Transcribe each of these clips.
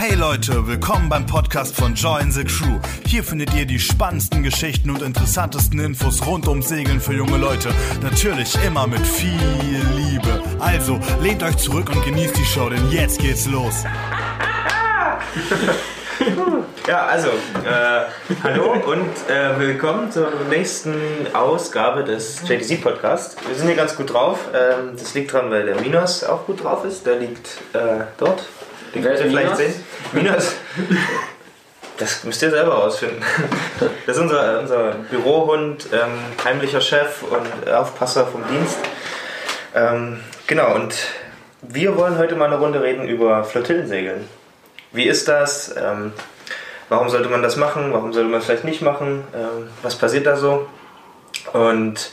Hey Leute, willkommen beim Podcast von Join the Crew. Hier findet ihr die spannendsten Geschichten und interessantesten Infos rund ums Segeln für junge Leute. Natürlich immer mit viel Liebe. Also lehnt euch zurück und genießt die Show, denn jetzt geht's los. Ja, also, äh, hallo und äh, willkommen zur nächsten Ausgabe des JTC Podcast. Wir sind hier ganz gut drauf. Ähm, das liegt daran, weil der Minos auch gut drauf ist. Der liegt äh, dort. Den könnt ihr vielleicht sehen. Minos. Das müsst ihr selber rausfinden. Das ist unser, unser Bürohund, ähm, heimlicher Chef und Aufpasser vom Dienst. Ähm, genau, und wir wollen heute mal eine Runde reden über Flottillensegeln. Wie ist das? Ähm, warum sollte man das machen? Warum sollte man es vielleicht nicht machen? Ähm, was passiert da so? Und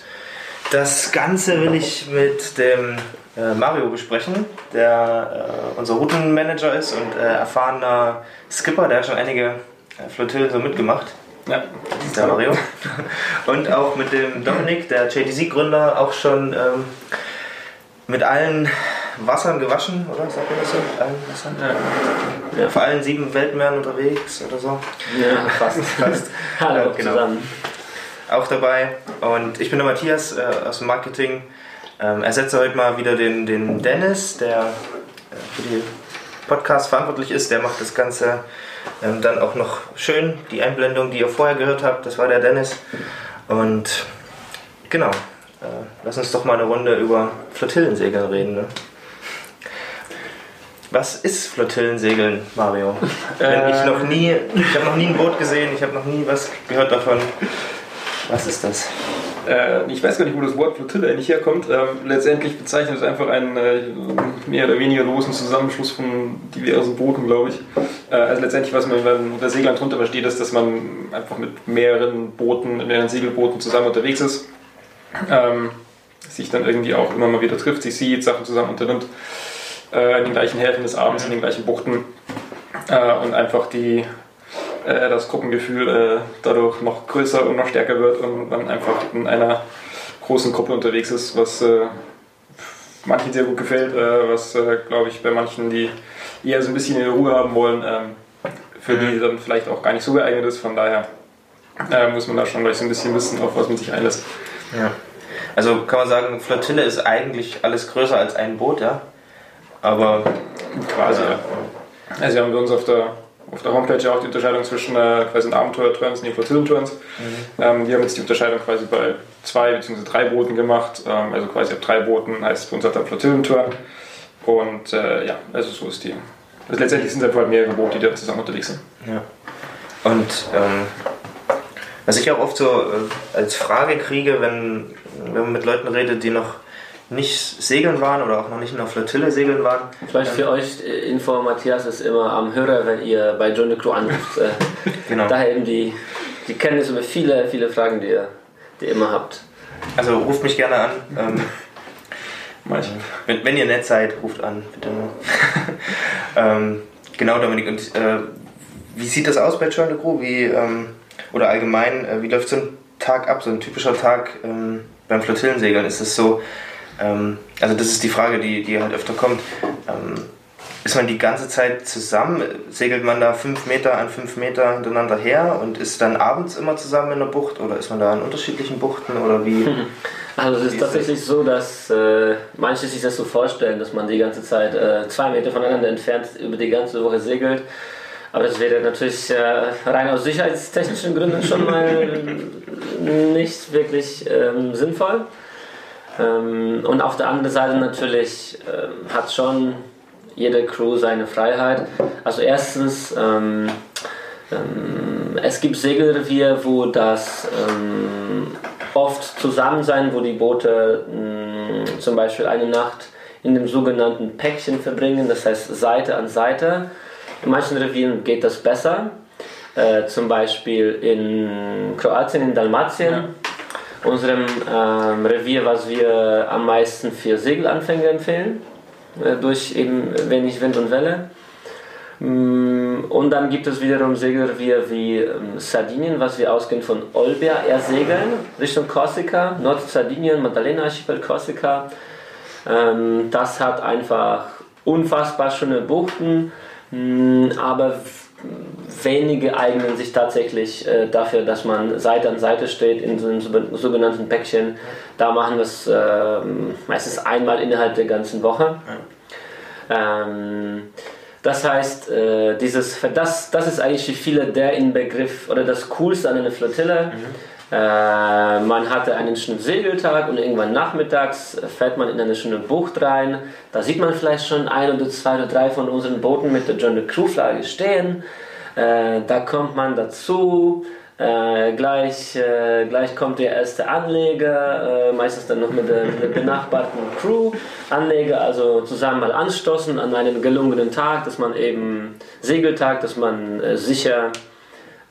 das Ganze will ich mit dem äh, Mario besprechen, der äh, unser Routenmanager ist und äh, erfahrener Skipper, der hat schon einige äh, Flottillen so mitgemacht. Ja, Das ist der Mario. Und auch mit dem Dominik, der JTC-Gründer, auch schon ähm, mit allen Wassern gewaschen, oder? Sagt man das so? Allen Wassern? Ja, vor allen sieben Weltmeeren unterwegs oder so. ja fast. Fast. Hallo Ja, genau. zusammen. Auch dabei. Und ich bin der Matthias äh, aus dem Marketing. Ähm, ersetze heute mal wieder den, den Dennis, der äh, für die Podcast verantwortlich ist. Der macht das Ganze ähm, dann auch noch schön. Die Einblendung, die ihr vorher gehört habt, das war der Dennis. Und genau, äh, lass uns doch mal eine Runde über Flottillensegeln reden. Ne? Was ist Flottillensegeln, Mario? Wenn ich noch nie, ich habe noch nie ein Boot gesehen, ich habe noch nie was gehört davon. Was ist das? Äh, ich weiß gar nicht, wo das Wort Flottille eigentlich herkommt. Ähm, letztendlich bezeichnet es einfach einen äh, mehr oder weniger losen Zusammenschluss von diversen Booten, glaube ich. Äh, also letztendlich, was man unter Seglern drunter versteht, ist, dass man einfach mit mehreren Booten, mit mehreren Segelbooten zusammen unterwegs ist. Ähm, sich dann irgendwie auch immer mal wieder trifft, sich sieht, Sachen zusammen unternimmt. Äh, in den gleichen Häfen des Abends, in den gleichen Buchten. Äh, und einfach die äh, das Gruppengefühl äh, dadurch noch größer und noch stärker wird und man einfach in einer großen Gruppe unterwegs ist, was äh, manchen sehr gut gefällt, äh, was glaube ich bei manchen, die eher so ein bisschen ihre Ruhe haben wollen, ähm, für die dann vielleicht auch gar nicht so geeignet ist. Von daher muss man da schon gleich so ein bisschen wissen, auf was man sich einlässt. Ja. Also kann man sagen, Flottille ist eigentlich alles größer als ein Boot, ja? Aber Quasi, ja. Also wir haben bei uns auf der, auf der Homepage ja auch die Unterscheidung zwischen äh, quasi Abenteuerturns und den Flottillenturns. Ähm, wir haben jetzt die Unterscheidung quasi bei zwei bzw. drei Booten gemacht. Ähm, also quasi ab drei Booten heißt für uns halt der Flottillenturn. Und äh, ja, also so ist die. Also letztendlich sind es halt mehrere Boote, die da zusammen unterwegs sind. Ja. Und ähm, was ich auch oft so äh, als Frage kriege, wenn, wenn man mit Leuten redet, die noch nicht segeln waren oder auch noch nicht in der Flottille segeln waren. Vielleicht für euch äh, Info, Matthias ist immer am Hörer, wenn ihr bei John the Crew anruft. Äh, Genau. Daher eben die, die Kenntnis über viele, viele Fragen, die ihr, die ihr immer habt. Also ruft mich gerne an. Ähm, wenn, wenn ihr nett seid, ruft an, bitte nur. ähm, genau, Dominik. Und äh, wie sieht das aus bei Join the Crew? Wie, ähm, oder allgemein, äh, wie läuft so ein Tag ab, so ein typischer Tag ähm, beim Flottillensegeln? Ist es so, ähm, also das ist die Frage, die, die halt öfter kommt. Ähm, ist man die ganze Zeit zusammen? Segelt man da fünf Meter an fünf Meter hintereinander her und ist dann abends immer zusammen in der Bucht oder ist man da in unterschiedlichen Buchten oder wie? Also es ist tatsächlich so, dass äh, manche sich das so vorstellen, dass man die ganze Zeit äh, zwei Meter voneinander entfernt über die ganze Woche segelt. Aber das wäre natürlich äh, rein aus sicherheitstechnischen Gründen schon mal nicht wirklich ähm, sinnvoll. Ähm, und auf der anderen Seite natürlich ähm, hat schon jede Crew seine Freiheit. Also erstens, ähm, ähm, es gibt Segelrevier, wo das ähm, oft zusammen sein, wo die Boote mh, zum Beispiel eine Nacht in dem sogenannten Päckchen verbringen, das heißt Seite an Seite. In manchen Revieren geht das besser, äh, zum Beispiel in Kroatien, in Dalmatien. Unserem ähm, Revier, was wir am meisten für Segelanfänger empfehlen, äh, durch eben wenig Wind und Welle. Mm, Und dann gibt es wiederum Segelrevier wie ähm, Sardinien, was wir ausgehend von Olbia eher segeln, Richtung Korsika, Nordsardinien, Maddalena-Archipel, Korsika. Ähm, Das hat einfach unfassbar schöne Buchten, Mm, aber wenige eignen sich tatsächlich äh, dafür, dass man Seite an Seite steht in so einem sogenannten Päckchen. Da machen wir es äh, meistens einmal innerhalb der ganzen Woche. Ähm, das heißt, äh, dieses, das, das ist eigentlich für viele der Inbegriff oder das Coolste an einer Flottille. Mhm. Äh, man hatte einen schönen Segeltag und irgendwann nachmittags fährt man in eine schöne Bucht rein. Da sieht man vielleicht schon ein oder zwei oder drei von unseren Booten mit der John Crew Flagge stehen. Äh, da kommt man dazu. Äh, gleich, gleich kommt der erste Anleger, meistens dann noch mit der, mit der benachbarten Crew. Anleger, also zusammen mal anstoßen an einen gelungenen Tag, dass man eben Segeltag, dass man sicher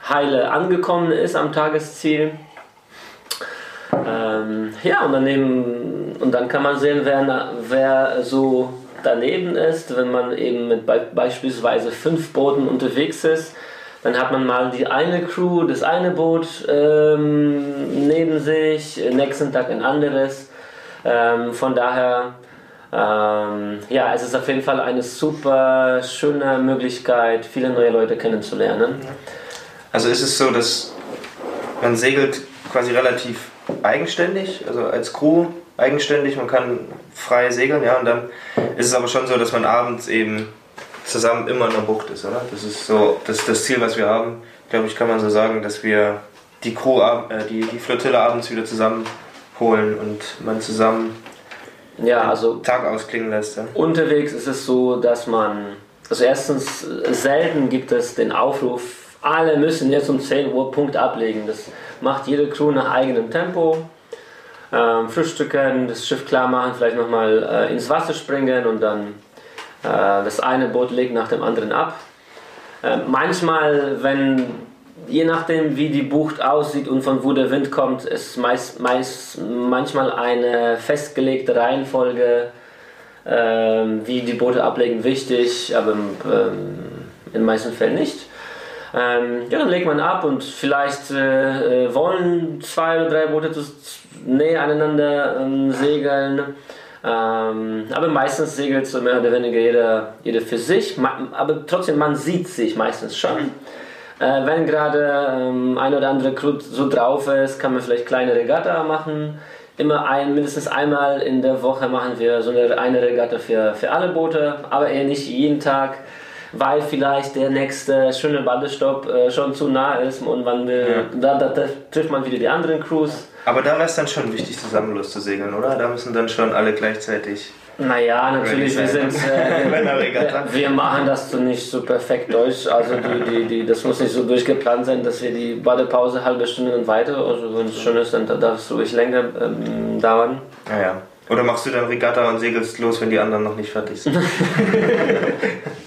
heile angekommen ist am Tagesziel. Ähm, ja, und dann, eben, und dann kann man sehen, wer, wer so daneben ist, wenn man eben mit be beispielsweise fünf Booten unterwegs ist. Dann hat man mal die eine Crew, das eine Boot ähm, neben sich, nächsten Tag ein anderes. Ähm, von daher, ähm, ja, es ist auf jeden Fall eine super schöne Möglichkeit, viele neue Leute kennenzulernen. Also ist es so, dass man segelt quasi relativ eigenständig, also als Crew eigenständig, man kann frei segeln, ja, und dann ist es aber schon so, dass man abends eben zusammen immer in der Bucht ist, oder? Das ist so das, ist das Ziel, was wir haben. Glaube ich, kann man so sagen, dass wir die Crew, äh, die, die Flottille abends wieder zusammenholen und man zusammen ja, also Tag ausklingen lässt. Ja? Unterwegs ist es so, dass man, also erstens, selten gibt es den Aufruf, alle müssen jetzt um 10 Uhr Punkt ablegen. Das macht jede Crew nach eigenem Tempo ähm, frühstücken, das Schiff klar machen, vielleicht nochmal äh, ins Wasser springen und dann äh, das eine Boot legt nach dem anderen ab. Äh, manchmal, wenn je nachdem wie die Bucht aussieht und von wo der Wind kommt, ist meist, meist manchmal eine festgelegte Reihenfolge, ähm, wie die Boote ablegen, wichtig, aber ähm, in den meisten Fällen nicht. Ähm, ja, dann legt man ab und vielleicht äh, äh wollen zwei oder drei Boote näher aneinander ähm, segeln. Ähm, aber meistens segelt so mehr oder weniger jeder, jeder für sich. Aber trotzdem, man sieht sich meistens schon. Äh, wenn gerade ähm, ein oder andere Crew so drauf ist, kann man vielleicht kleine Regatta machen. Immer ein, mindestens einmal in der Woche machen wir so eine, eine Regatta für, für alle Boote, aber eher nicht jeden Tag weil vielleicht der nächste schöne Badestopp äh, schon zu nah ist und man will, ja. da, da, da, trifft man wieder die anderen Crews. Aber da wäre es dann schon wichtig, zusammen loszusegeln, oder? Da müssen dann schon alle gleichzeitig. Naja, natürlich, wir sind. Äh, wir machen das so nicht so perfekt durch. Also, die, die, die, das muss nicht so durchgeplant sein, dass wir die Badepause halbe Stunde und weiter. Also, wenn es schön ist, dann darf es ruhig länger ähm, dauern. Naja. Oder machst du dann Regatta und segelst los, wenn die anderen noch nicht fertig sind?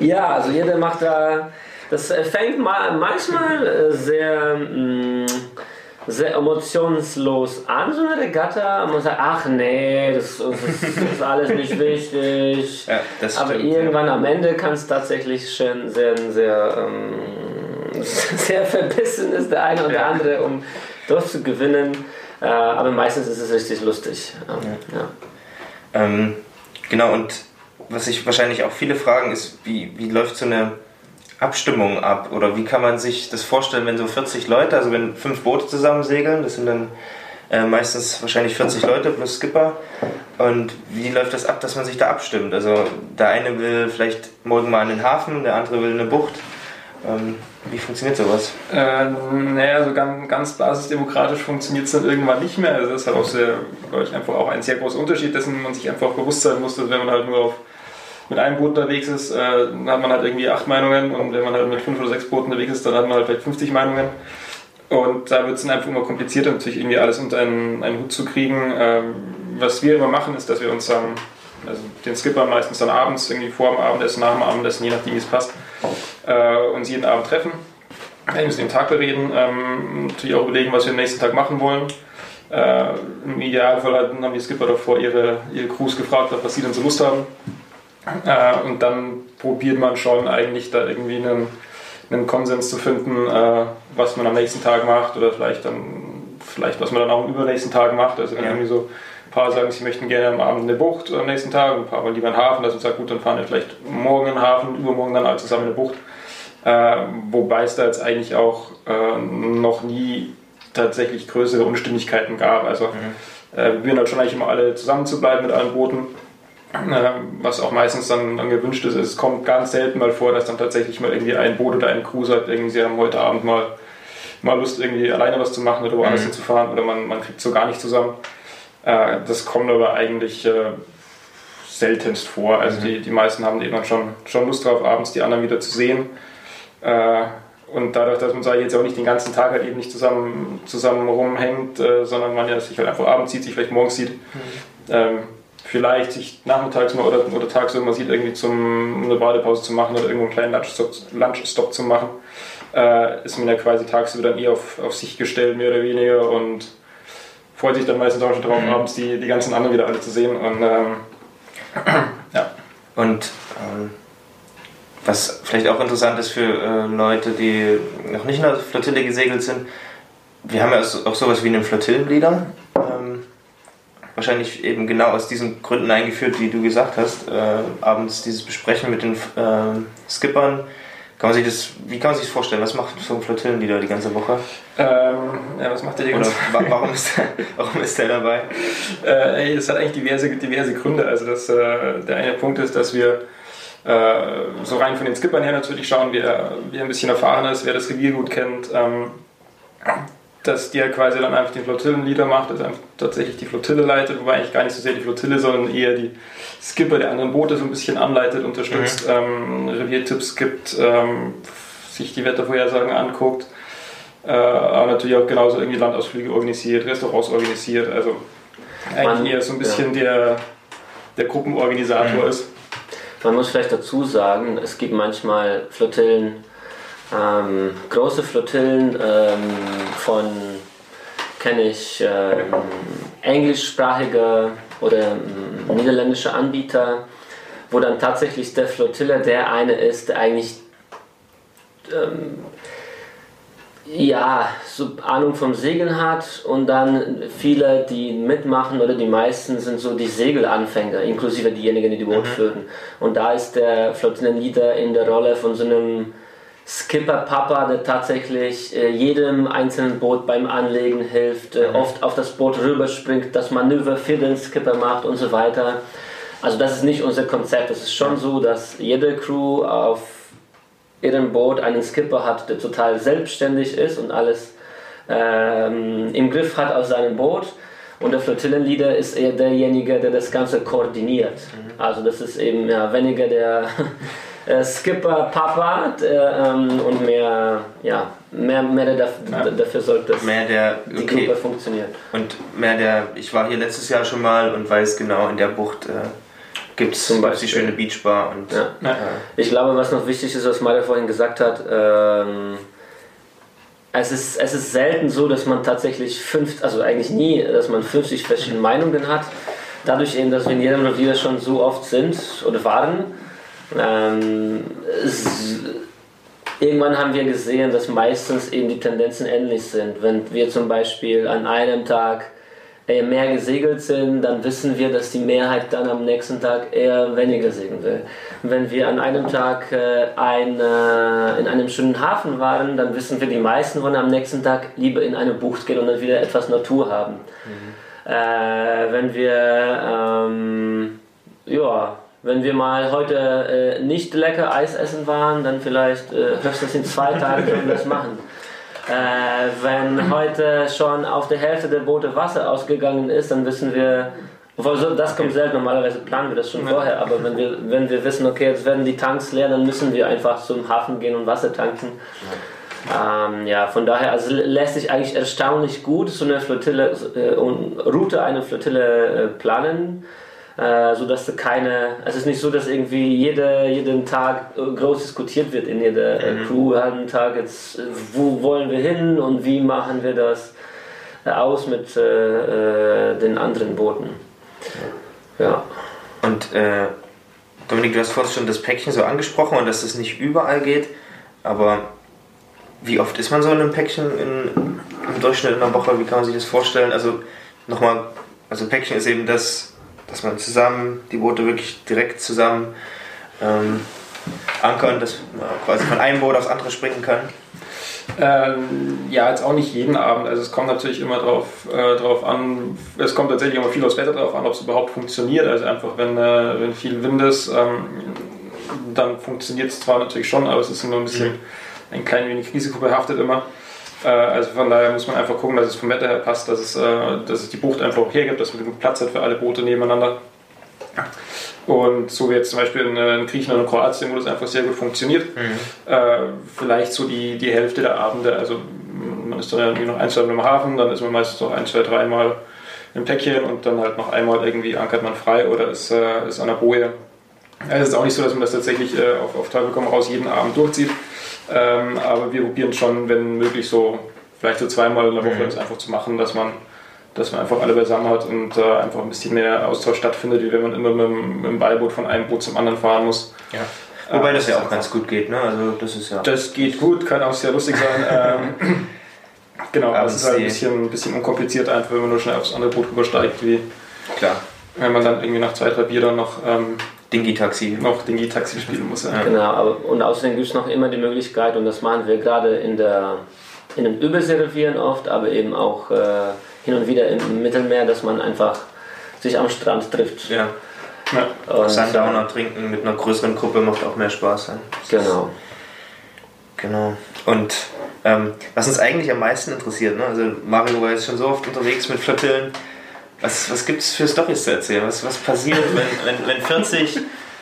ja, also jeder macht da. Das fängt manchmal sehr. Mh, mm, sehr emotionslos an, so eine Regatta. Man sagt, ach nee, das, das ist alles nicht wichtig. Ja, Aber stimmt, irgendwann ja. am Ende kann es tatsächlich schon sehr, sehr, ähm, sehr verbissen ist der eine oder ja. andere, um durchzugewinnen. Äh, aber meistens ist es richtig lustig. Ja. Ähm, genau, und was sich wahrscheinlich auch viele fragen, ist, wie, wie läuft so eine Abstimmung ab? Oder wie kann man sich das vorstellen, wenn so 40 Leute, also wenn fünf Boote zusammen segeln, das sind dann äh, meistens wahrscheinlich 40 Leute plus Skipper. Und wie läuft das ab, dass man sich da abstimmt? Also der eine will vielleicht morgen mal in den Hafen, der andere will eine Bucht. Ähm, wie funktioniert sowas? Äh, naja, so ganz, ganz basisdemokratisch funktioniert es dann irgendwann nicht mehr. Also das ist halt auch sehr, ich, einfach auch ein sehr großer Unterschied, dessen man sich einfach bewusst sein muss, dass wenn man halt nur auf mit einem Boot unterwegs ist, äh, dann hat man halt irgendwie acht Meinungen und wenn man halt mit fünf oder sechs Booten unterwegs ist, dann hat man halt vielleicht 50 Meinungen. Und da wird es dann einfach immer komplizierter, natürlich irgendwie alles unter einen, einen Hut zu kriegen. Ähm, was wir immer machen, ist, dass wir uns dann, also den Skipper meistens dann abends, irgendwie vor dem Abendessen, nach dem Abendessen, je nachdem wie es passt, äh, uns jeden Abend treffen. Wir müssen den Tag bereden, ähm, natürlich auch überlegen, was wir am nächsten Tag machen wollen. Äh, Im Idealfall haben die Skipper davor ihre, ihre Crews gefragt, was sie denn so Lust haben. Äh, und dann probiert man schon eigentlich da irgendwie einen, einen Konsens zu finden, äh, was man am nächsten Tag macht oder vielleicht dann vielleicht was man dann auch am übernächsten Tag macht. Also wenn ja. irgendwie so Ein paar sagen, sie möchten gerne am Abend eine Bucht am nächsten Tag, ein paar wollen lieber einen Hafen, dass man sagt, gut, dann fahren wir vielleicht morgen in den Hafen, übermorgen dann alle zusammen in eine Bucht. Äh, wobei es da jetzt eigentlich auch äh, noch nie tatsächlich größere Unstimmigkeiten gab. Also mhm. äh, wir probieren halt schon eigentlich immer alle zusammen zu bleiben mit allen Booten. Was auch meistens dann, dann, gewünscht ist. Es kommt ganz selten mal vor, dass dann tatsächlich mal irgendwie ein Boot oder ein Crew sagt, irgendwie, sie haben heute Abend mal, mal Lust, irgendwie alleine was zu machen oder woanders mhm. hinzufahren oder man, man kriegt so gar nicht zusammen. Äh, das kommt aber eigentlich äh, seltenst vor. Also mhm. die, die meisten haben eben dann schon, schon Lust drauf, abends die anderen wieder zu sehen. Äh, und dadurch, dass man, jetzt auch nicht den ganzen Tag halt eben nicht zusammen, zusammen rumhängt, äh, sondern man ja sich halt einfach abends sieht, sich vielleicht morgens sieht, mhm. ähm, vielleicht sich nachmittags mal oder, oder tagsüber mal sieht, irgendwie zum, eine Badepause zu machen oder irgendwo einen kleinen Lunchstop, Lunchstop zu machen, äh, ist man ja quasi tagsüber dann eher auf, auf sich gestellt, mehr oder weniger und freut sich dann meistens auch schon drauf, mhm. abends die, die ganzen anderen wieder alle zu sehen. Und ähm, ja. Und ähm, was vielleicht auch interessant ist für äh, Leute, die noch nicht in der Flottille gesegelt sind, wir haben ja auch sowas wie einen Flottillenleader. Wahrscheinlich eben genau aus diesen Gründen eingeführt, wie du gesagt hast. Äh, abends dieses Besprechen mit den äh, Skippern. Kann man sich das, wie kann man sich das vorstellen? Was macht so ein Flottillenleader die ganze Woche? Ähm, ja, was macht der die ganze Woche? Warum ist, der, warum ist der dabei? Äh, es hat eigentlich diverse, diverse Gründe. Also das, äh, der eine Punkt ist, dass wir äh, so rein von den Skippern her natürlich schauen, wer, wer ein bisschen erfahren ist, wer das Revier gut kennt, ähm, dass der quasi dann einfach den Flottillenleader macht, also tatsächlich die Flottille leitet, wobei eigentlich gar nicht so sehr die Flottille, sondern eher die Skipper der anderen Boote so ein bisschen anleitet, unterstützt, mhm. ähm, Reviertipps gibt, ähm, sich die Wettervorhersagen anguckt, äh, aber natürlich auch genauso irgendwie Landausflüge organisiert, Restaurants organisiert, also eigentlich Man, eher so ein bisschen ja. der, der Gruppenorganisator mhm. ist. Man muss vielleicht dazu sagen, es gibt manchmal Flottillen, ähm, große Flottillen ähm, von, kenne ich, ähm, englischsprachige oder ähm, niederländische Anbieter, wo dann tatsächlich der Flottille der eine ist, der eigentlich ähm, ja, so Ahnung vom Segeln hat und dann viele, die mitmachen oder die meisten sind so die Segelanfänger, inklusive diejenigen, die die Boot mhm. führen. Und da ist der Flottillenleader in der Rolle von so einem Skipper-Papa, der tatsächlich äh, jedem einzelnen Boot beim Anlegen hilft, äh, mhm. oft auf das Boot rüberspringt, das Manöver für den Skipper macht und so weiter. Also das ist nicht unser Konzept. Es ist schon so, dass jede Crew auf ihrem Boot einen Skipper hat, der total selbstständig ist und alles ähm, im Griff hat auf seinem Boot. Und der Flottillenleader ist eher derjenige, der das Ganze koordiniert. Mhm. Also das ist eben ja, weniger der Skipper Papa ähm, und mehr, ja, mehr, mehr der ja. dafür sorgt, dass mehr der, die Gruppe funktioniert. Und mehr der, ich war hier letztes Jahr schon mal und weiß genau, in der Bucht äh, gibt es zum Beispiel die schöne Beachbar. Und, ja. Ja. Ich glaube, was noch wichtig ist, was Mario vorhin gesagt hat, ähm, es ist, es ist selten so, dass man tatsächlich fünf, also eigentlich nie, dass man 50 verschiedene Meinungen hat. Dadurch eben, dass wir in jedem Revier schon so oft sind oder waren, ähm, irgendwann haben wir gesehen, dass meistens eben die Tendenzen ähnlich sind. Wenn wir zum Beispiel an einem Tag eher mehr gesegelt sind, dann wissen wir, dass die Mehrheit dann am nächsten Tag eher weniger segeln will. Wenn wir an einem Tag äh, ein, äh, in einem schönen Hafen waren, dann wissen wir, die meisten wollen am nächsten Tag lieber in eine Bucht gehen und dann wieder etwas Natur haben. Mhm. Äh, wenn wir ähm, ja, wenn wir mal heute äh, nicht lecker Eis essen waren, dann vielleicht äh, höchstens in zwei Tagen können wir das machen. Äh, wenn heute schon auf der Hälfte der Boote Wasser ausgegangen ist, dann wissen wir, obwohl das kommt selten, normalerweise planen wir das schon vorher, aber wenn wir, wenn wir wissen, okay, jetzt werden die Tanks leer, dann müssen wir einfach zum Hafen gehen und Wasser tanken. Ähm, ja, von daher also lässt sich eigentlich erstaunlich gut so eine Flottille, äh, Route einer Flottille äh, planen äh, sodass keine, es ist nicht so, dass irgendwie jede, jeden Tag äh, groß diskutiert wird in jeder äh, mhm. Crew, einen Tag jetzt, äh, wo wollen wir hin und wie machen wir das aus mit äh, den anderen Booten. Ja. Und äh, Dominik, du hast vorhin schon das Päckchen so angesprochen und dass es nicht überall geht, aber wie oft ist man so in einem Päckchen in, im Durchschnitt in einer Woche? Wie kann man sich das vorstellen? Also nochmal Also Päckchen ist eben das, dass man zusammen, die Boote wirklich direkt zusammen ähm, ankern, dass man quasi von einem Boot aufs andere springen kann. Ähm, ja, jetzt auch nicht jeden Abend. Also es kommt natürlich immer drauf, äh, drauf an, es kommt tatsächlich immer viel aufs Wetter drauf an, ob es überhaupt funktioniert. Also einfach, wenn, äh, wenn viel Wind ist, ähm, dann funktioniert es zwar natürlich schon, aber es ist immer ein bisschen ein klein wenig risikobehaftet immer. Äh, also von daher muss man einfach gucken, dass es vom Wetter her passt, dass es, äh, dass es die Bucht einfach auch hergibt, dass man genug Platz hat für alle Boote nebeneinander. Und so wie jetzt zum Beispiel in, in Griechenland und Kroatien, wo das einfach sehr gut funktioniert. Mhm. Äh, vielleicht so die, die Hälfte der Abende, also man ist dann irgendwie noch ein, zwei Mal im Hafen, dann ist man meistens noch ein, zwei, dreimal im Päckchen und dann halt noch einmal irgendwie ankert man frei oder ist, äh, ist an der Boje. Es ist auch nicht so, dass man das tatsächlich äh, auf, auf Teufel komm raus jeden Abend durchzieht. Ähm, aber wir probieren schon, wenn möglich, so vielleicht so zweimal in der Woche mhm. das einfach zu machen, dass man dass man einfach alle beisammen hat und äh, einfach ein bisschen mehr Austausch stattfindet, wie wenn man immer mit, mit dem Beiboot von einem Boot zum anderen fahren muss. Ja. Wobei das ja auch ganz gut geht, ne? Also das ist ja. Das geht gut, kann auch sehr lustig sein. ähm, genau, aber es ist halt ein bisschen, ein bisschen unkompliziert einfach, wenn man nur schnell aufs andere Boot übersteigt, wie Klar. wenn man dann irgendwie nach zwei, drei Bier dann noch ähm, Dingi-Taxi. Noch Dingi-Taxi spielen muss. Ja. Genau, aber, und außerdem gibt es noch immer die Möglichkeit, und das machen wir gerade in, der, in den Überseerevieren oft, aber eben auch äh, hin und wieder im Mittelmeer, dass man einfach sich am Strand trifft. Ja. ja. Und, Sundowner trinken mit einer größeren Gruppe macht auch mehr Spaß. Ja. Genau. Genau. Und ähm, was uns eigentlich am meisten interessiert, ne? also Mario war jetzt schon so oft unterwegs mit Flottillen. Was, was gibt es für Storys zu erzählen? Was, was passiert, wenn, wenn, wenn 40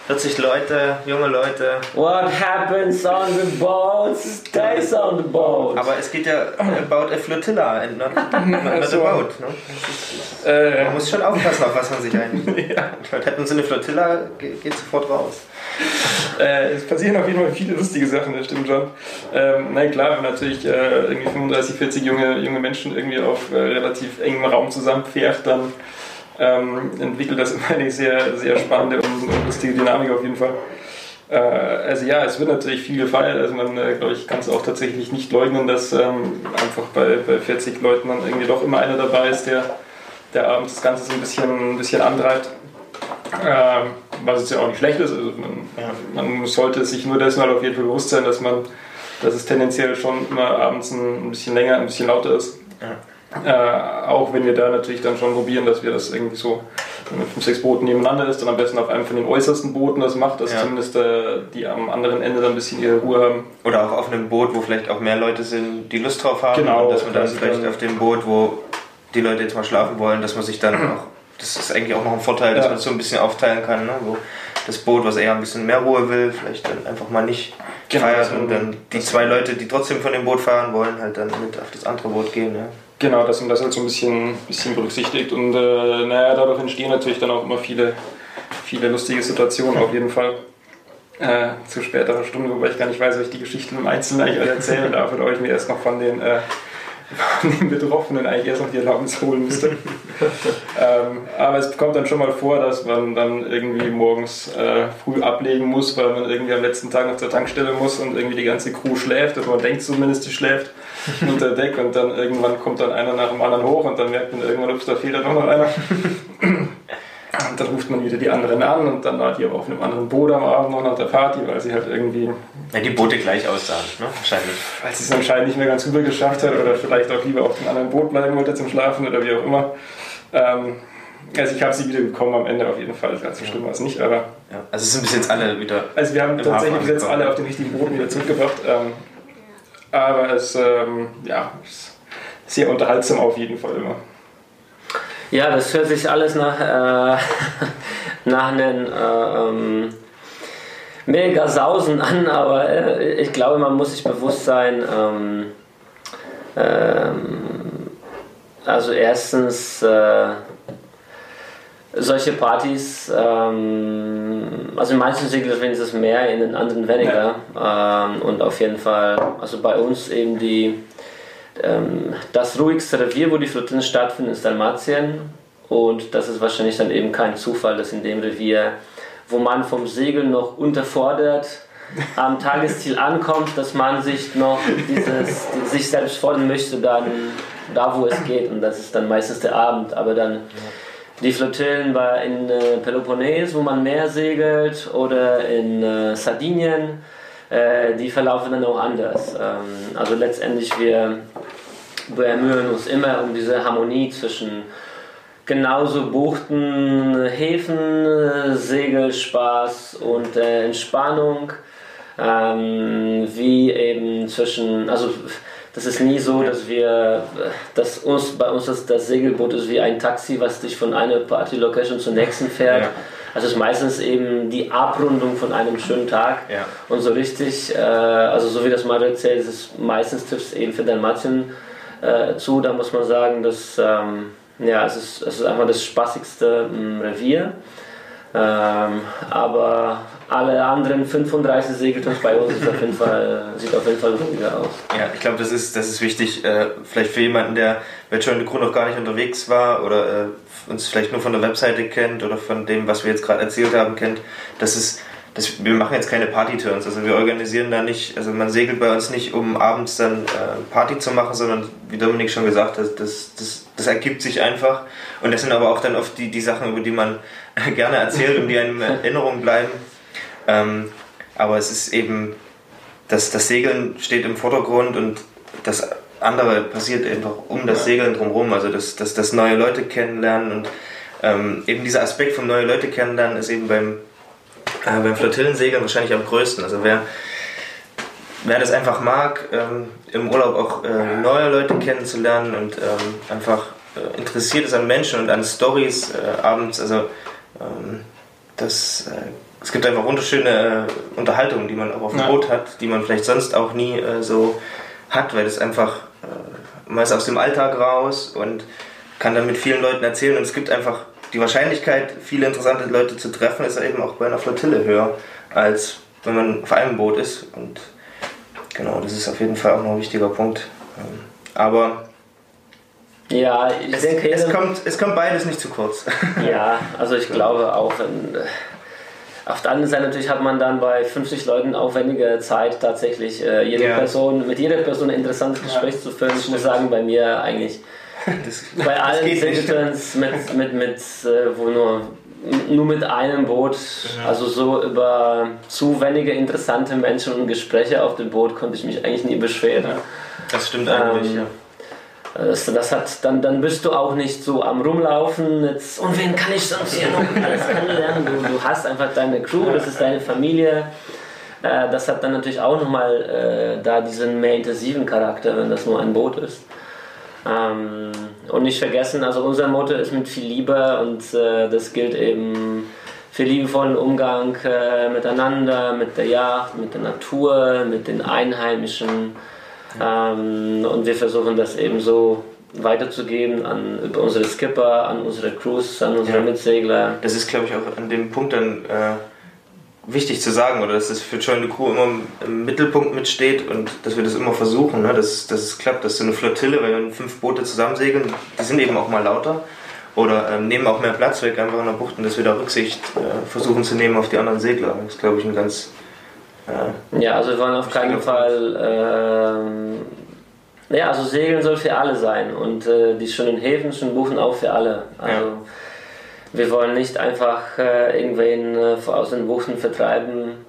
40 Leute, junge Leute. What happens on the boat stays on the boat. Aber es geht ja about a flotilla and not, not a boat. Ne? Ist, äh, man muss schon aufpassen, auf was man sich einlässt. ja. Hätten sie eine Flotilla, geht sofort raus. Äh, es passieren auf jeden Fall viele lustige Sachen, das stimmt schon. Ähm, na klar, wenn man natürlich äh, irgendwie 35, 40 junge, junge Menschen irgendwie auf äh, relativ engem Raum zusammenfährt, dann ähm, entwickelt das immer eine sehr, sehr spannende und, und lustige Dynamik auf jeden Fall. Äh, also ja, es wird natürlich viel gefeiert. Also man, äh, glaube ich, kann es auch tatsächlich nicht leugnen, dass ähm, einfach bei, bei 40 Leuten dann irgendwie doch immer einer dabei ist, der, der abends das Ganze so ein bisschen, ein bisschen antreibt. Ähm, was jetzt ja auch nicht schlecht ist. Also man, ja. man, sollte sich nur dessen halt auf jeden Fall bewusst sein, dass man, dass es tendenziell schon immer abends ein, ein bisschen länger, ein bisschen lauter ist. Ja. Äh, auch wenn wir da natürlich dann schon probieren, dass wir das irgendwie so mit fünf, sechs Booten nebeneinander ist, dann am besten auf einem von den äußersten Booten das macht, dass ja. zumindest äh, die am anderen Ende dann ein bisschen ihre Ruhe haben. Oder auch auf einem Boot, wo vielleicht auch mehr Leute sind, die Lust drauf haben. Genau. Und dass man dann vielleicht dann auf dem Boot, wo die Leute jetzt mal schlafen wollen, dass man sich dann auch, das ist eigentlich auch noch ein Vorteil, dass ja. man es so ein bisschen aufteilen kann, ne? wo das Boot, was eher ein bisschen mehr Ruhe will, vielleicht dann einfach mal nicht genau, feiert und dann die zwei Leute, die trotzdem von dem Boot fahren wollen, halt dann mit auf das andere Boot gehen. Ja. Genau, dass man das halt so ein bisschen, bisschen berücksichtigt. Und äh, naja, dadurch entstehen natürlich dann auch immer viele, viele lustige Situationen auf jeden Fall. Äh, zu späterer Stunde, wobei ich gar nicht weiß, ob ich die Geschichten im Einzelnen eigentlich alle erzählen darf oder ob ich mir erst noch von den, äh, den Betroffenen eigentlich erst noch die Erlaubnis holen müsste. ähm, aber es kommt dann schon mal vor, dass man dann irgendwie morgens äh, früh ablegen muss, weil man irgendwie am letzten Tag noch zur Tankstelle muss und irgendwie die ganze Crew schläft, oder man denkt zumindest, die schläft. unter Deck und dann irgendwann kommt dann einer nach dem anderen hoch und dann merkt man irgendwann, ups, da fehlt doch noch einer. Und dann ruft man wieder die anderen an und dann war die aber auf einem anderen Boot am Abend noch nach der Party, weil sie halt irgendwie. Ja, die Boote gleich aussahen, ne? Wahrscheinlich. Weil sie es anscheinend nicht mehr ganz rüber geschafft hat oder vielleicht auch lieber auf dem anderen Boot bleiben wollte zum Schlafen oder wie auch immer. Ähm, also ich habe sie wieder bekommen am Ende auf jeden Fall. Ganz so schlimm war es nicht, aber. Ja, also sind bis jetzt alle wieder. Also wir haben tatsächlich bis jetzt alle auf den richtigen Booten wieder zurückgebracht. Ähm, aber es ähm, ja, ist sehr unterhaltsam auf jeden Fall immer. Ja, das hört sich alles nach, äh, nach einem äh, ähm, mega Sausen an, aber äh, ich glaube, man muss sich bewusst sein, ähm, ähm also erstens, äh, solche Partys, ähm, also in manchen Segeln ist es mehr, in den anderen weniger. Ja. Ähm, und auf jeden Fall, also bei uns eben die, das ruhigste Revier, wo die Flottillen stattfinden, ist Dalmatien. Und das ist wahrscheinlich dann eben kein Zufall, dass in dem Revier, wo man vom Segeln noch unterfordert, am Tagesziel ankommt, dass man sich noch dieses, sich selbst fordern möchte, dann da wo es geht. Und das ist dann meistens der Abend. Aber dann die Flottillen in äh, Peloponnes, wo man mehr segelt, oder in äh, Sardinien, äh, die verlaufen dann auch anders. Ähm, also letztendlich wir bemühen uns immer um diese Harmonie zwischen genauso Buchten, Häfen, Segelspaß und äh, Entspannung, ähm, wie eben zwischen, also das ist nie so, dass wir, dass uns, bei uns das, das Segelboot ist wie ein Taxi, was dich von einer Party-Location zur nächsten fährt. Ja. Also es ist meistens eben die Abrundung von einem schönen Tag. Ja. Und so richtig, äh, also so wie das Mario erzählt, ist es meistens trifft es eben für Dalmatien äh, zu. Da muss man sagen, dass ähm, ja, es ist, es ist einfach das spaßigste ähm, Revier. Ähm, aber alle anderen 35 Segeltons bei uns auf jeden Fall, sieht auf jeden Fall ruhiger aus. Ja, ich glaube, das ist, das ist wichtig, äh, vielleicht für jemanden, der Join the Crew noch gar nicht unterwegs war oder äh, uns vielleicht nur von der Webseite kennt oder von dem, was wir jetzt gerade erzählt haben, kennt, dass es das, wir machen jetzt keine Party-Turns, also wir organisieren da nicht, also man segelt bei uns nicht, um abends dann äh, Party zu machen, sondern wie Dominik schon gesagt hat, das, das, das ergibt sich einfach und das sind aber auch dann oft die, die Sachen, über die man gerne erzählt und die einem in Erinnerung bleiben. Ähm, aber es ist eben, das, das Segeln steht im Vordergrund und das andere passiert einfach um das Segeln drumherum, also das, das, das neue Leute kennenlernen und ähm, eben dieser Aspekt vom neue Leute kennenlernen ist eben beim, äh, beim Flottillensegeln wahrscheinlich am größten. Also wer, wer das einfach mag, ähm, im Urlaub auch äh, neue Leute kennenzulernen und ähm, einfach äh, interessiert ist an Menschen und an Stories äh, abends, also ähm, das äh, es gibt einfach wunderschöne äh, Unterhaltungen, die man auch auf dem ja. Boot hat, die man vielleicht sonst auch nie äh, so hat, weil es einfach, äh, man ist aus dem Alltag raus und kann dann mit vielen Leuten erzählen und es gibt einfach die Wahrscheinlichkeit, viele interessante Leute zu treffen, ist eben auch bei einer Flottille höher, als wenn man auf einem Boot ist und genau, das ist auf jeden Fall auch noch ein wichtiger Punkt. Ähm, aber ja, ich es, denke, es kommt, es kommt beides nicht zu kurz. Ja, also ich glaube auch, wenn auf der anderen Seite natürlich hat man dann bei 50 Leuten aufwendige Zeit, tatsächlich äh, jede ja. Person, mit jeder Person ein interessantes Gespräch ja, zu führen. Ich muss sagen, bei mir eigentlich das, bei allen Singletons mit, mit, mit äh, wo nur, nur mit einem Boot, ja. also so über zu wenige interessante Menschen und Gespräche auf dem Boot konnte ich mich eigentlich nie beschweren. Das stimmt eigentlich, ähm, ja. Das, das, hat, dann, dann bist du auch nicht so am Rumlaufen jetzt, und wen kann ich sonst hier noch alles kennenlernen? Du, du hast einfach deine Crew, das ist deine Familie. Äh, das hat dann natürlich auch nochmal äh, da diesen mehr intensiven Charakter, wenn das nur ein Boot ist. Ähm, und nicht vergessen, also unser Motto ist mit viel Liebe und äh, das gilt eben für liebevollen Umgang äh, miteinander, mit der Jagd, mit der Natur, mit den Einheimischen. Ähm, und wir versuchen das eben so weiterzugeben an unsere Skipper, an unsere Crews, an unsere ja. Mitsegler. Das ist, glaube ich, auch an dem Punkt dann äh, wichtig zu sagen, oder dass es für Join the Crew immer im Mittelpunkt mitsteht und dass wir das immer versuchen, ne? dass, dass es klappt, dass so eine Flottille, wenn wir fünf Boote zusammen segeln, die sind eben auch mal lauter oder ähm, nehmen auch mehr Platz weg einfach in der Bucht und dass wir da Rücksicht äh, versuchen zu nehmen auf die anderen Segler. Das ist, glaube ich, ein ganz ja, also wir wollen auf keinen Fall. Ähm, ja, also Segeln soll für alle sein und äh, die schönen Häfen, schönen Buchen auch für alle. Also ja. wir wollen nicht einfach äh, irgendwen äh, aus den Buchten vertreiben.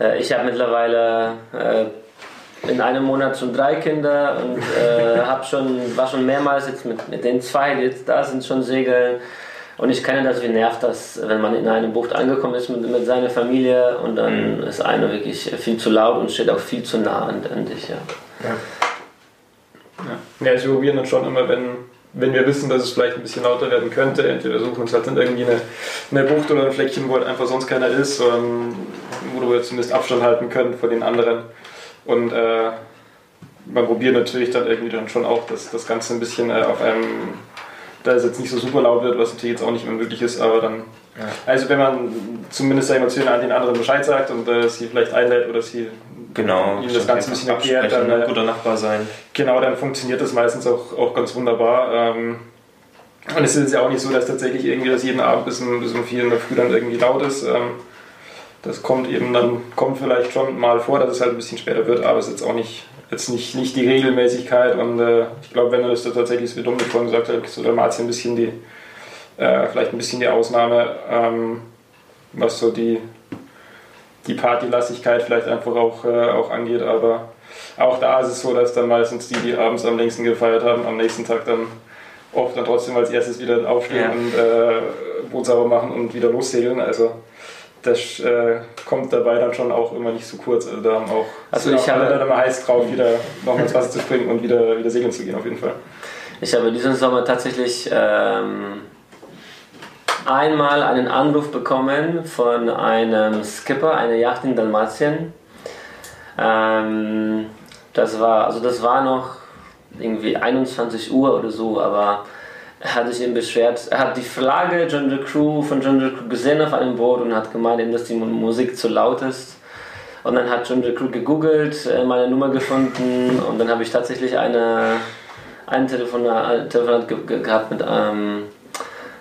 Äh, ich habe mittlerweile äh, in einem Monat schon drei Kinder und äh, hab schon, war schon mehrmals jetzt mit, mit den zwei, die jetzt da sind, schon segeln. Und ich kenne das, wie nervt das, wenn man in einer Bucht angekommen ist mit, mit seiner Familie und dann mhm. ist einer wirklich viel zu laut und steht auch viel zu nah an, an dich. Ja. Ja. Ja. ja, wir probieren dann schon immer, wenn, wenn wir wissen, dass es vielleicht ein bisschen lauter werden könnte, entweder suchen wir uns halt dann irgendwie eine, eine Bucht oder ein Fleckchen, wo halt einfach sonst keiner ist, ähm, wo wir zumindest Abstand halten können von den anderen. Und äh, man probiert natürlich dann irgendwie dann schon auch das, das Ganze ein bisschen äh, auf einem da es jetzt nicht so super laut wird, was natürlich jetzt auch nicht mehr möglich ist, aber dann. Ja. Also wenn man zumindest sag zu den anderen Bescheid sagt und äh, sie vielleicht einlädt oder sie genau, ihnen das Ganze ein bisschen erklärt, dann ein guter Nachbar sein. Genau, dann funktioniert das meistens auch, auch ganz wunderbar. Ähm, und es ist ja auch nicht so, dass tatsächlich irgendwie das jeden Abend bis um, bis um vier in der Früh dann irgendwie laut ist. Ähm, das kommt eben dann, kommt vielleicht schon mal vor, dass es halt ein bisschen später wird, aber es ist jetzt auch nicht jetzt nicht, nicht die Regelmäßigkeit und äh, ich glaube, wenn du das da tatsächlich, wie Dominik vorhin gesagt hat, so Dalmatien ein bisschen die, äh, vielleicht ein bisschen die Ausnahme, ähm, was so die, die Partylassigkeit vielleicht einfach auch, äh, auch angeht. Aber auch da ist es so, dass dann meistens die, die abends am längsten gefeiert haben, am nächsten Tag dann oft dann trotzdem als erstes wieder aufstehen Ja. und äh, Boot sauber machen und wieder lossegeln. Also das äh, kommt dabei dann schon auch immer nicht so kurz. Also da haben auch Also ich auch alle habe- dann immer heiß drauf, wieder nochmal ins Wasser zu springen und wieder, wieder segeln zu gehen auf jeden Fall. Ich habe diesen Sommer tatsächlich ähm, einmal einen Anruf bekommen von einem Skipper, einer Yacht in Dalmatien. Ähm, das war, also das war noch irgendwie 21 Uhr oder so, aber er hat sich eben beschwert. Er hat die Flagge John the Crew von John the Crew gesehen auf einem Boot und hat gemeint, eben, dass die Musik zu laut ist. Und dann hat John the Crew gegoogelt, äh, meine Nummer gefunden und dann habe ich tatsächlich eine, ein Telefonat, Telefonat ge gehabt mit ähm,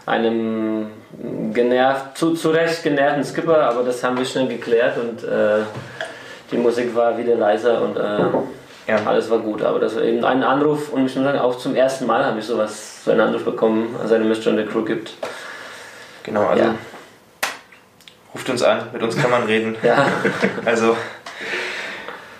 einem genervt, zu, zu Recht genervten Skipper, aber das haben wir schnell geklärt und äh, die Musik war wieder leiser und äh, Ja. alles war gut. Aber das war eben ein Anruf und ich muss sagen, auch zum ersten Mal habe ich sowas, so einen Anruf bekommen, seitdem es John the Crew gibt. Genau, also Ja. ruft uns an, mit uns kann man reden. Ja. Also,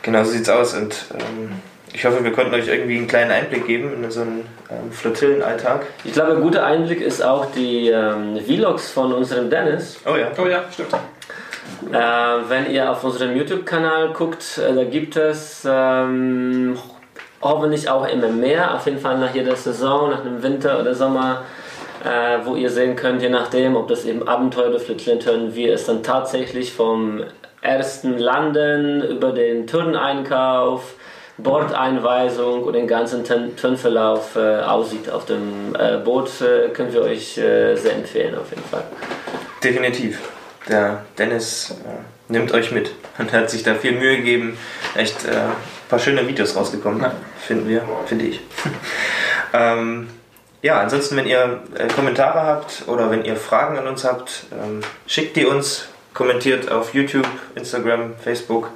genau so sieht's aus. Und ähm, ich hoffe, wir konnten euch irgendwie einen kleinen Einblick geben in so einen ähm, Flottillenalltag. Ich glaube, ein guter Einblick ist auch die ähm, Vlogs von unserem Dennis. Oh ja. Oh ja, stimmt. Äh, wenn ihr auf unserem YouTube-Kanal guckt, äh, da gibt es ähm, hoffentlich auch immer mehr, auf jeden Fall nach jeder Saison, nach dem Winter oder Sommer, äh, wo ihr sehen könnt, je nachdem, ob das eben Abenteuer oder Flitlinton, wie es dann tatsächlich vom ersten Landen über den Turneinkauf, Bordeinweisung und den ganzen Turn- Turnverlauf äh, aussieht auf dem äh, Boot, äh, können wir euch äh, sehr empfehlen auf jeden Fall. Definitiv. Der Dennis äh, nimmt euch mit und hat sich da viel Mühe gegeben. Echt paar schöne Videos rausgekommen, finden wir, finde ich. ähm, ja, ansonsten, wenn ihr äh, Kommentare habt oder wenn ihr Fragen an uns habt, ähm, schickt die uns, kommentiert auf YouTube, Instagram, Facebook,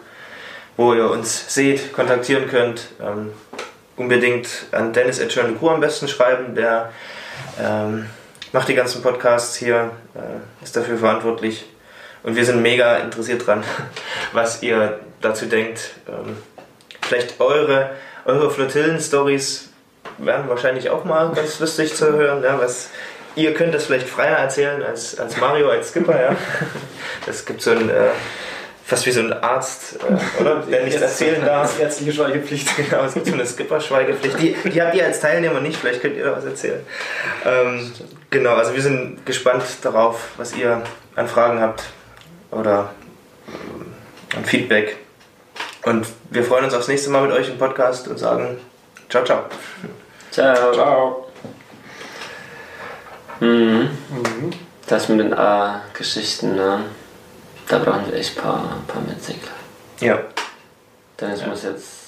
wo ihr uns seht, kontaktieren könnt. Ähm, unbedingt an Dennis Etchern Crew am besten schreiben, der ähm, macht die ganzen Podcasts hier, äh, ist dafür verantwortlich. Und wir sind mega interessiert dran, was ihr dazu denkt. Ähm, vielleicht eure, eure Flottillen-Stories wären wahrscheinlich auch mal ganz lustig zu hören. Ja, was, ihr könnt das vielleicht freier erzählen als, als Mario, als Skipper. Ja. Es gibt so ein, äh, fast wie so ein Arzt, äh, oder? der nichts erzählen darf. Ärztliche Schweigepflicht. Genau, es gibt so eine Skipper-Schweigepflicht. Die, die habt ihr als Teilnehmer nicht, vielleicht könnt ihr da was erzählen. Ähm, genau, also wir sind gespannt darauf, was ihr an Fragen habt oder an Feedback. Und wir freuen uns aufs nächste Mal mit euch im Podcast und sagen ciao, ciao. Ciao. Ciao. Mhm. Das mit den A-Geschichten, ne? da brauchen wir echt ein paar, paar Mitsegler. Ja. Dennis muss jetzt